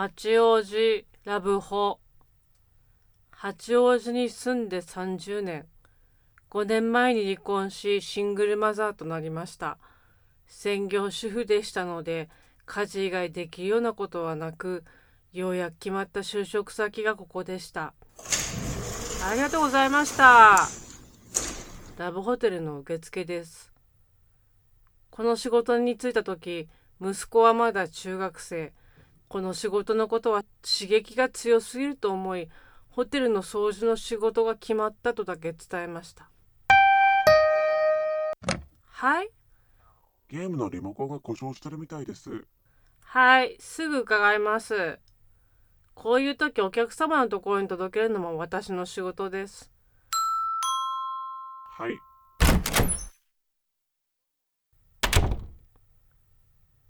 八王子ラブホ。八王子に住んで30年。5年前に離婚しシングルマザーとなりました。専業主婦でしたので家事以外できるようなことはなくようやく決まった就職先がここでした。ありがとうございました。ラブホテルの受付です。この仕事に就いた時息子はまだ中学生。この仕事のことは刺激が強すぎると思いホテルの掃除の仕事が決まったとだけ伝えました。はい。ゲームのリモコンが故障してるみたいです。はい。すぐ伺います。こういう時お客様のところに届けるのも私の仕事です。はい。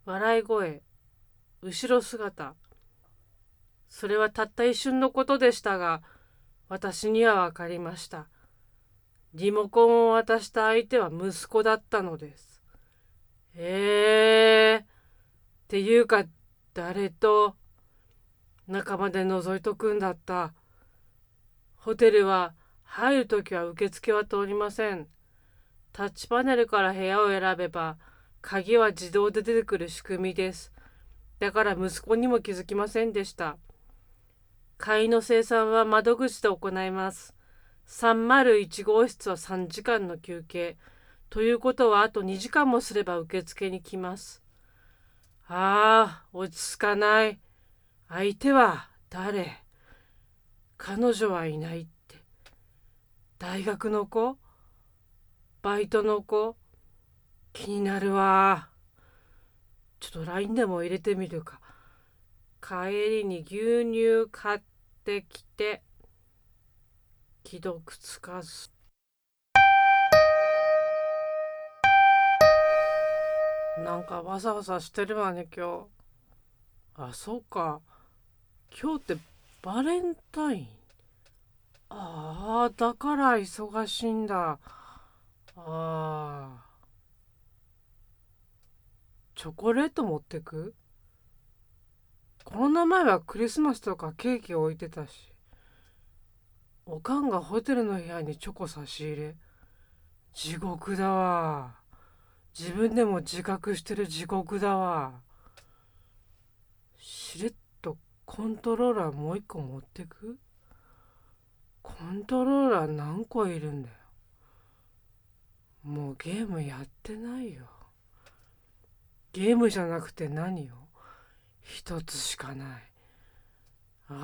笑い声後ろ姿。それはたった一瞬のことでしたが私には分かりました。リモコンを渡した相手は息子だったのです。えーっていうか誰と中まで覗いとくんだった。ホテルは入るときは受付は通りません。タッチパネルから部屋を選べば鍵は自動で出てくる仕組みです。だから息子にも気づきませんでした。会員の生産は窓口で行います。301号室は3時間の休憩。ということはあと2時間もすれば受付に来ます。ああ、落ち着かない。相手は誰？彼女はいないって。大学の子？バイトの子？気になるわ。ちょっと LINE でも入れてみるか。帰りに牛乳買ってきて、既読つかず。なんかわさわさしてるわね、今日。あ、そうか。今日ってバレンタイン？ああ、だから忙しいんだ。ああ。チョコレート持ってく？コロナ前はクリスマスとかケーキ置いてたし。おかんがホテルの部屋にチョコ差し入れ。地獄だわ。自分でも自覚してる地獄だわ。しれっとコントローラーもう一個持ってく？コントローラー何個いるんだよ。もうゲームやってないよ。ゲームじゃなくて何よ一つしかない。あ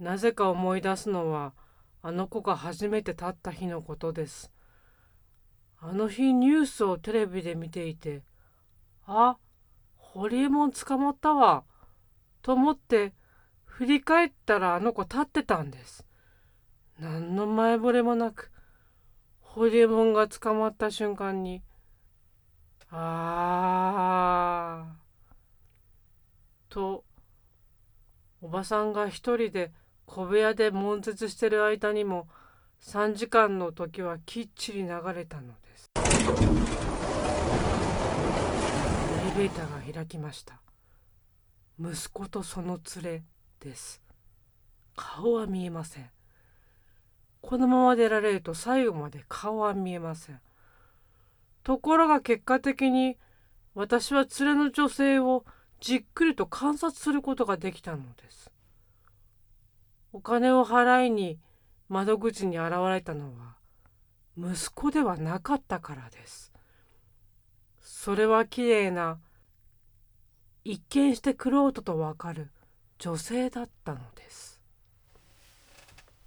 ー。なぜか思い出すのはあの子が初めて立った日のことです。あの日ニュースをテレビで見ていてあホリエモン捕まったわと思って振り返ったらあの子立ってたんです。何の前触れもなくホリエモンが捕まった瞬間に。あー。とおばさんが一人で小部屋で悶絶してる間にも3時間の時はきっちり流れたのです。エレベーターが開きました。息子とその連れです。顔は見えません。このまま出られると最後まで顔は見えません。ところが結果的に私は連れの女性をじっくりと観察することができたのです。お金を払いに窓口に現れたのは息子ではなかったからです。それはきれいな一見して玄人とわかる女性だったのです。